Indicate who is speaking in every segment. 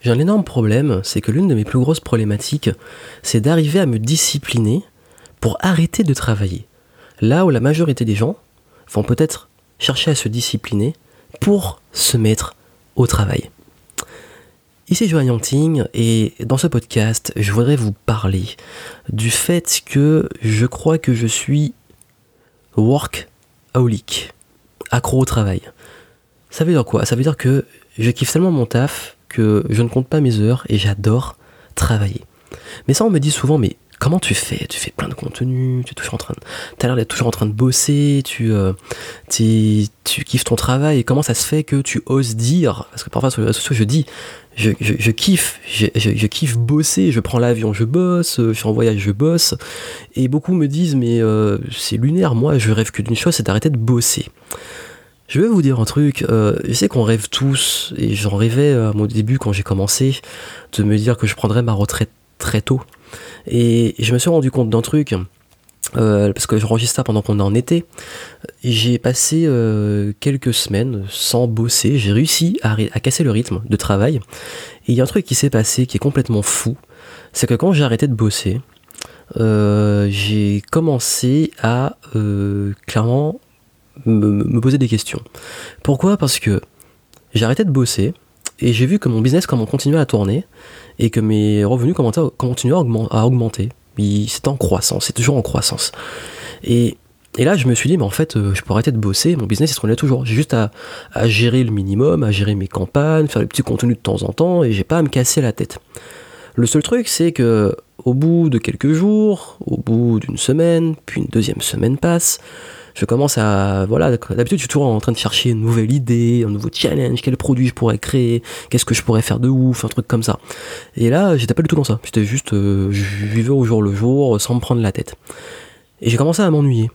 Speaker 1: j'ai un énorme problème, c'est que l'une de mes plus grosses problématiques, c'est d'arriver à me discipliner pour arrêter de travailler. Là où la majorité des gens vont peut-être chercher à se discipliner pour se mettre au travail. Ici Johan Yangting et dans ce podcast, je voudrais vous parler du fait que je crois que je suis workaholic, accro au travail. Ça veut dire quoi? Ça veut dire que je kiffe tellement mon taf que je ne compte pas mes heures et j'adore travailler. Mais ça on me dit souvent mais comment tu fais? Tu fais plein de contenu, tu es toujours en train de, as l'air d'être toujours en train de bosser, tu, euh, tu kiffes ton travail, et comment ça se fait que tu oses dire, parce que parfois sur les réseaux sociaux je dis, je, je, kiffe, je, je, kiffe bosser, je prends l'avion, je bosse, je suis en voyage, je bosse, et beaucoup me disent mais euh, c'est lunaire, moi je rêve que d'une chose, c'est d'arrêter de bosser. Je vais vous dire un truc, euh, je sais qu'on rêve tous, et j'en rêvais à mon début quand j'ai commencé, de me dire que je prendrais ma retraite très tôt. Et je me suis rendu compte d'un truc, euh, parce que j'enregistre ça pendant qu'on est en été. J'ai passé euh, quelques semaines sans bosser, j'ai réussi à, casser le rythme de travail. Et il y a un truc qui s'est passé qui est complètement fou, c'est que quand j'ai arrêté de bosser, euh, j'ai commencé à clairement me, poser des questions. Pourquoi? Parce que j'ai arrêté de bosser et j'ai vu que mon business comment continuait à tourner et que mes revenus continuaient à augmenter. C'est en croissance, c'est toujours en croissance. Et, là, je me suis dit, mais en fait, euh, je pourrais arrêter de bosser, mon business, il se tournait toujours. J'ai juste à, gérer le minimum, à gérer mes campagnes, faire des petits contenus de temps en temps, et j'ai pas à me casser la tête. Le seul truc, c'est que au bout de quelques jours, au bout d'une semaine, puis une deuxième semaine passe, je commence à voilà d'habitude je suis toujours en train de chercher une nouvelle idée un nouveau challenge quel produit je pourrais créer qu'est-ce que je pourrais faire de ouf un truc comme ça. Et là j'étais pas du tout dans ça. J'étais juste euh, je vivais au jour le jour sans me prendre la tête. Et j'ai commencé à m'ennuyer.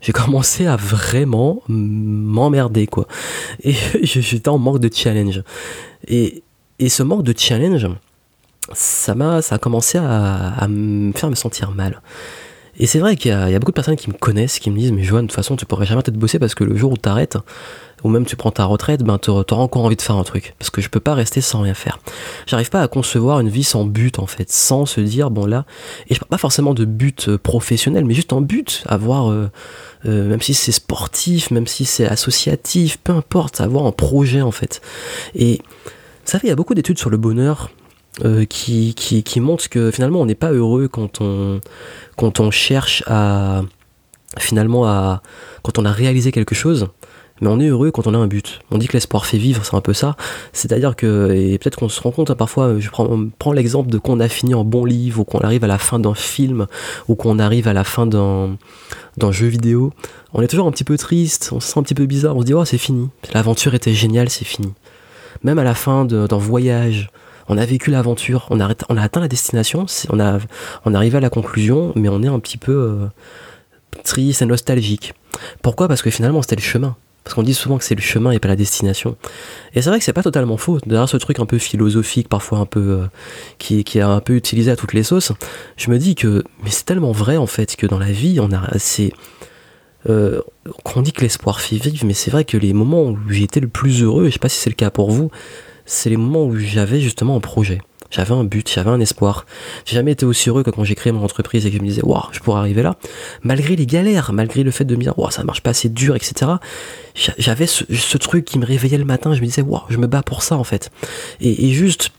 Speaker 1: J'ai commencé à vraiment m'emmerder quoi. Et j'étais en manque de challenge. Et, et ce manque de challenge ça m'a ça a commencé à, à me faire me sentir mal et c'est vrai qu'il y, a beaucoup de personnes qui me connaissent, qui me disent Mais Johan, de toute façon, tu pourrais jamais peut-être bosser parce que le jour où tu arrêtes, ou même tu prends ta retraite, ben tu auras encore envie de faire un truc. Parce que je peux pas rester sans rien faire. J'arrive pas à concevoir une vie sans but, en fait, sans se dire Bon là, et je parle pas forcément de but euh, professionnel, mais juste en but, avoir. Euh, euh, même si c'est sportif, même si c'est associatif, peu importe, avoir un projet en fait. Et ça fait, il y a beaucoup d'études sur le bonheur euh, qui, montre que finalement on n'est pas heureux quand on, quand on cherche à finalement à quand on a réalisé quelque chose mais on est heureux quand on a un but. On dit que l'espoir fait vivre, c'est un peu ça. C'est-à-dire que, et peut-être qu'on se rend compte, hein, parfois, je prends, l'exemple de qu'on a fini un bon livre, ou qu'on arrive à la fin d'un film, ou qu'on arrive à la fin d'un, d'un jeu vidéo. On est toujours un petit peu triste, on se sent un petit peu bizarre, on se dit, oh, c'est fini. L'aventure était géniale, c'est fini. Même à la fin d'un voyage, on a vécu l'aventure, on a, atteint la destination, on a, on est arrivé à la conclusion, mais on est un petit peu euh, triste et nostalgique. Pourquoi? Parce que finalement c'était le chemin. Parce qu'on dit souvent que c'est le chemin et pas la destination. Et c'est vrai que c'est pas totalement faux. Derrière ce truc un peu philosophique, parfois un peu euh, qui, qui est un peu utilisé à toutes les sauces, je me dis que mais c'est tellement vrai en fait que dans la vie on a assez euh, qu'on dit que l'espoir fait vivre, mais c'est vrai que les moments où j'ai été le plus heureux, et je sais pas si c'est le cas pour vous, c'est les moments où j'avais justement un projet. J'avais un but, j'avais un espoir. J'ai jamais été aussi heureux que quand j'ai créé mon entreprise et que je me disais, waouh, je pourrais arriver là. Malgré les galères, malgré le fait de me dire, waouh, ça marche pas assez dur, etc. J'avais ce, truc qui me réveillait le matin, je me disais, waouh, je me bats pour ça, en fait. Et, juste,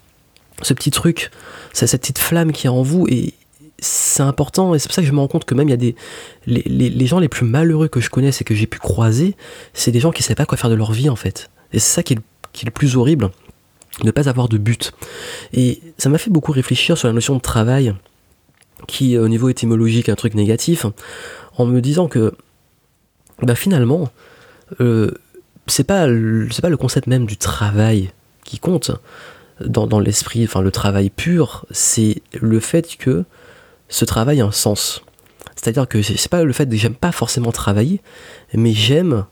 Speaker 1: ce petit truc, cette petite flamme qui est en vous, et c'est important, et c'est pour ça que je me rends compte que même il y a des. Les, les, gens les plus malheureux que je connaisse et que j'ai pu croiser, c'est des gens qui ne savaient pas quoi faire de leur vie, en fait. Et c'est ça qui est, qui est le plus horrible ne pas avoir de but. Et ça m'a fait beaucoup réfléchir sur la notion de travail, qui euh, au niveau étymologique est un truc négatif, en me disant que bah finalement, euh, c'est pas, pas le concept même du travail qui compte dans, dans l'esprit, enfin le travail pur, c'est le fait que ce travail a un sens. C'est-à-dire que c'est pas le fait que j'aime pas forcément travailler, mais j'aime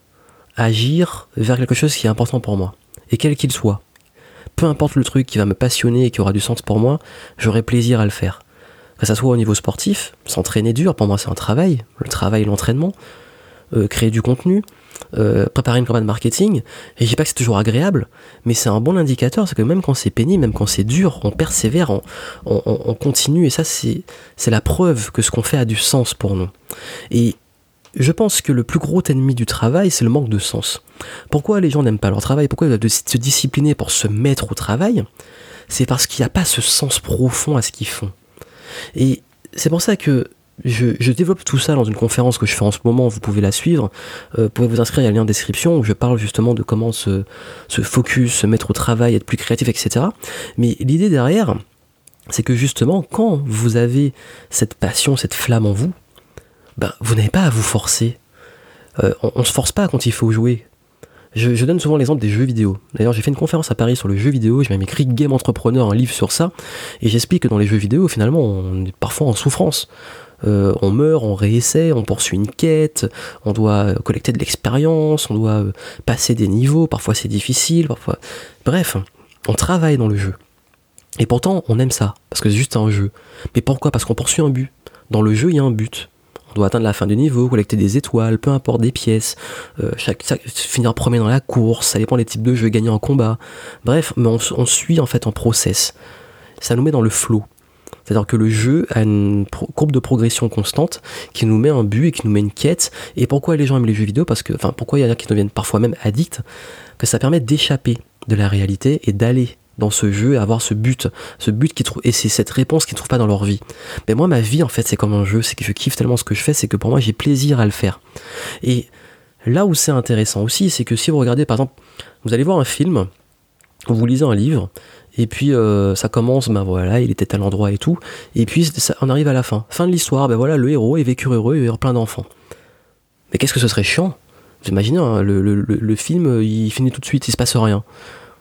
Speaker 1: agir vers quelque chose qui est important pour moi, et quel qu'il soit peu importe le truc qui va me passionner et qui aura du sens pour moi, j'aurai plaisir à le faire. Que ça soit au niveau sportif, s'entraîner dur, pour moi c'est un travail, le travail, l'entraînement. euh, créer du contenu, euh, préparer une campagne marketing. Et je dis pas que c'est toujours agréable, mais c'est un bon indicateur, c'est que même quand c'est pénible, même quand c'est dur, on persévère, on, on continue, et ça c'est la preuve que ce qu'on fait a du sens pour nous. Et je pense que le plus gros ennemi du travail, c'est le manque de sens. Pourquoi les gens n'aiment pas leur travail? Pourquoi ils doivent se discipliner pour se mettre au travail? C'est parce qu'il n'y a pas ce sens profond à ce qu'ils font. Et c'est pour ça que je, développe tout ça dans une conférence que je fais en ce moment, vous pouvez la suivre. Euh, vous pouvez vous inscrire, il y a lien en description où je parle justement de comment se, se focus, se mettre au travail, être plus créatif, etc. Mais l'idée derrière, c'est que justement, quand vous avez cette passion, cette flamme en vous, ben, vous n'avez pas à vous forcer. Euh, on, ne se force pas quand il faut jouer. Je, donne souvent l'exemple des jeux vidéo. D'ailleurs, j'ai fait une conférence à Paris sur le jeu vidéo, j'ai même écrit Game Entrepreneur, un livre sur ça, et j'explique que dans les jeux vidéo, finalement, on est parfois en souffrance. Euh, on meurt, on réessaie, on poursuit une quête, on doit collecter de l'expérience, on doit euh, passer des niveaux, parfois c'est difficile, parfois... Bref, on travaille dans le jeu. Et pourtant, on aime ça, parce que c'est juste un jeu. Mais pourquoi? Parce qu'on poursuit un but. Dans le jeu, il y a un but doit atteindre la fin du niveau, collecter des étoiles, peu importe des pièces, euh, chaque, finir premier dans la course, ça dépend des types de jeux, gagner en combat. Bref, mais on, suit en fait en process. Ça nous met dans le flow. C'est-à-dire que le jeu a une courbe de progression constante qui nous met un but et qui nous met une quête. Et pourquoi les gens aiment les jeux vidéo? Parce que, enfin, pourquoi il y en a qui deviennent parfois même addicts? Que ça permet d'échapper de la réalité et d'aller dans ce jeu et avoir ce but, ce but qui trouve et c'est cette réponse qu'ils trouvent pas dans leur vie. Mais moi ma vie en fait c'est comme un jeu, c'est que je kiffe tellement ce que je fais, c'est que pour moi j'ai plaisir à le faire. Et là où c'est intéressant aussi, c'est que si vous regardez par exemple, vous allez voir un film, vous lisez un livre et puis euh, ça commence, ben voilà, il était à l'endroit et tout, et puis on arrive à la fin, fin de l'histoire, ben voilà, le héros est vécu heureux, a plein d'enfants. Mais qu'est-ce que ce serait chiant? Vous imaginez, hein, le, le, le film il finit tout de suite, il se passe rien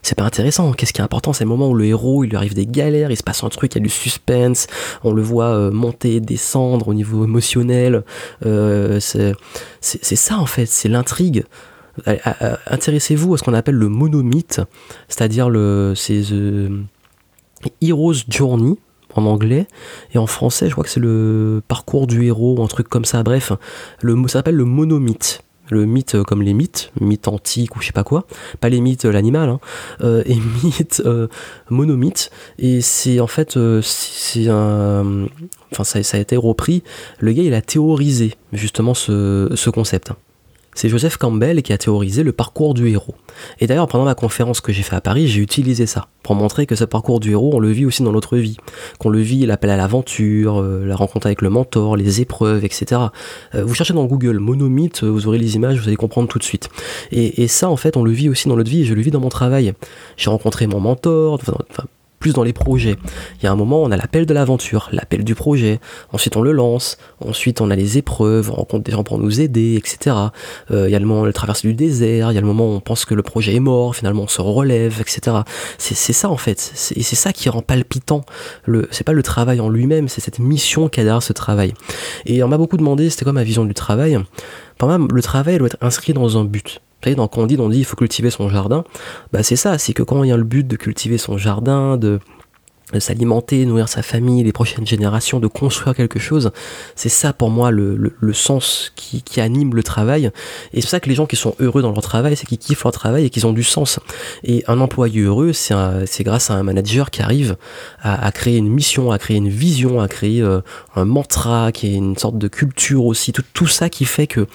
Speaker 1: c'est pas intéressant. Qu'est-ce qui est important? C'est le moment où le héros, il lui arrive des galères, il se passe un truc, il y a du suspense, on le voit euh, monter, descendre au niveau émotionnel. Euh, c'est ça en fait, c'est l'intrigue. Intéressez-vous à ce qu'on appelle le monomythe, c'est-à-dire le c'est Hero's Journey en anglais et en français, je crois que c'est le parcours du héros ou un truc comme ça. Bref, ça s'appelle le monomythe le mythe euh, comme les mythes, mythe antique ou je sais pas quoi, pas les mythes euh, l'animal, hein, euh, et mythe monomythe, et c'est en fait c'est un, enfin ça, ça, a été repris. Le gars il a théorisé justement ce, ce concept. C'est Joseph Campbell qui a théorisé le parcours du héros. Et d'ailleurs, pendant ma conférence que j'ai fait à Paris, j'ai utilisé ça pour montrer que ce parcours du héros, on le vit aussi dans notre vie. Qu'on le vit, l'appel à l'aventure, euh, la rencontre avec le mentor, les épreuves, etc. Euh, vous cherchez dans Google monomythe, vous aurez les images, vous allez comprendre tout de suite. Et, ça, en fait, on le vit aussi dans notre vie, et je le vis dans mon travail. J'ai rencontré mon mentor, plus dans les projets. Il y a un moment, on a l'appel de l'aventure, l'appel du projet. Ensuite, on le lance. Ensuite, on a les épreuves, on rencontre des gens pour nous aider, etc. Euh, il y a le moment, le traverse du désert. Il y a le moment où on pense que le projet est mort. Finalement, on se relève, etc. C'est ça en fait. Et c'est ça qui rend palpitant. Le, c'est pas le travail en lui-même, c'est cette mission qu'il derrière ce travail. Et on m'a beaucoup demandé, c'était quoi ma vision du travail? Par même, le travail doit être inscrit dans un but savez, dans Candide, on dit il faut cultiver son jardin. Bah, c'est ça, c'est que quand il y a le but de cultiver son jardin, de s'alimenter, nourrir sa famille, les prochaines générations, de construire quelque chose. C'est ça pour moi le, le, sens qui, qui, anime le travail. Et c'est ça que les gens qui sont heureux dans leur travail, c'est qu'ils kiffent leur travail et qu'ils ont du sens. Et un employé heureux, c'est grâce à un manager qui arrive à, créer une mission, à créer une vision, à créer euh, un mantra, qui est une sorte de culture aussi. Tout, tout ça qui fait que,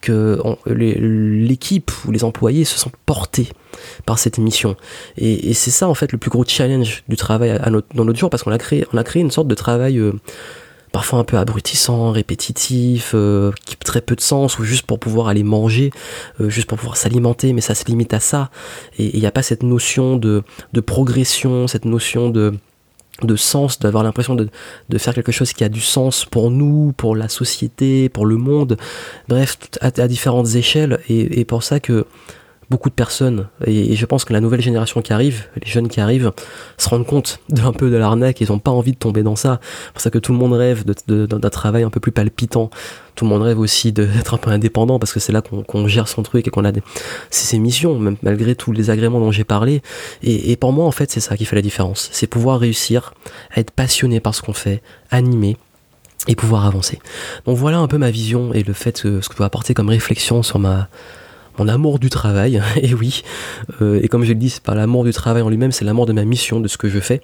Speaker 1: que l'équipe ou les employés se sentent portés par cette mission. Et, c'est ça en fait le plus gros challenge du travail à, dans notre jour parce qu'on a créé, on a créé une sorte de travail euh, parfois un peu abrutissant, répétitif, euh, qui très peu de sens, ou juste pour pouvoir aller manger, euh, juste pour pouvoir s'alimenter, mais ça se limite à ça. Et il n'y a pas cette notion de, de progression, cette notion de de sens, d'avoir l'impression de, de, faire quelque chose qui a du sens pour nous, pour la société, pour le monde, bref, à, à différentes échelles. Et, et pour ça que beaucoup de personnes, et, je pense que la nouvelle génération qui arrive, les jeunes qui arrivent, se rendent compte d'un peu de l'arnaque, ils n'ont pas envie de tomber dans ça. C'est pour ça que tout le monde rêve d'un travail un peu plus palpitant. Tout le monde rêve aussi d'être un peu indépendant parce que c'est là qu'on gère son truc et qu'on a des, ses missions, malgré tous les agréments dont j'ai parlé. Et, pour moi, en fait, c'est ça qui fait la différence. C'est pouvoir réussir à être passionné par ce qu'on fait, animé, et pouvoir avancer. Donc voilà un peu ma vision et le fait ce que je peux apporter comme réflexion sur ma mon amour du travail. et oui, euh, et comme je le dis, c'est pas l'amour du travail en lui-même, c'est l'amour de ma mission, de ce que je fais.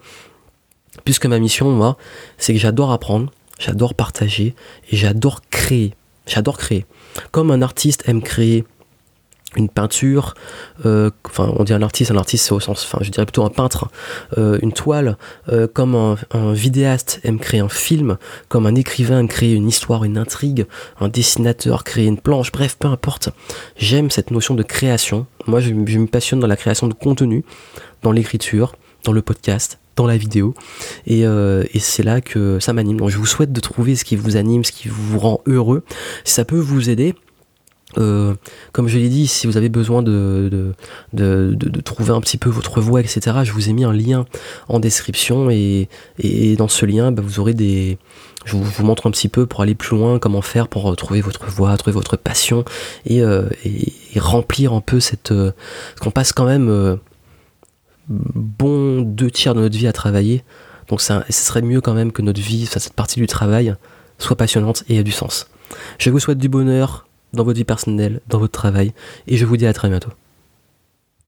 Speaker 1: Puisque ma mission, moi, c'est que j'adore apprendre, j'adore partager et j'adore créer. J'adore créer. Comme un artiste aime créer une peinture, euh, enfin on dit un artiste, un artiste c'est au sens, enfin je dirais plutôt un peintre, euh, une toile, euh, comme un, vidéaste aime créer un film, comme un écrivain aime créer une histoire, une intrigue, un dessinateur créer une planche, bref, peu importe. J'aime cette notion de création. Moi je, me passionne dans la création de contenu, dans l'écriture, dans le podcast, dans la vidéo. Et, c'est là que ça m'anime. Donc je vous souhaite de trouver ce qui vous anime, ce qui vous rend heureux. Ça peut vous aider, euh, comme je l'ai dit, si vous avez besoin de de, de, trouver un petit peu votre voix, etc., je vous ai mis un lien en description et, et dans ce lien, bah, vous aurez des... Je vous, montre un petit peu pour aller plus loin, comment faire pour trouver votre voix, trouver votre passion et, euh, et, remplir un peu cette... Euh, qu'on passe quand même bon deux tiers de notre vie à travailler. Donc ce serait mieux quand même que notre vie, cette partie du travail, soit passionnante et ait du sens. Je vous souhaite du bonheur, dans votre vie personnelle, dans votre travail, et je vous dis à très bientôt.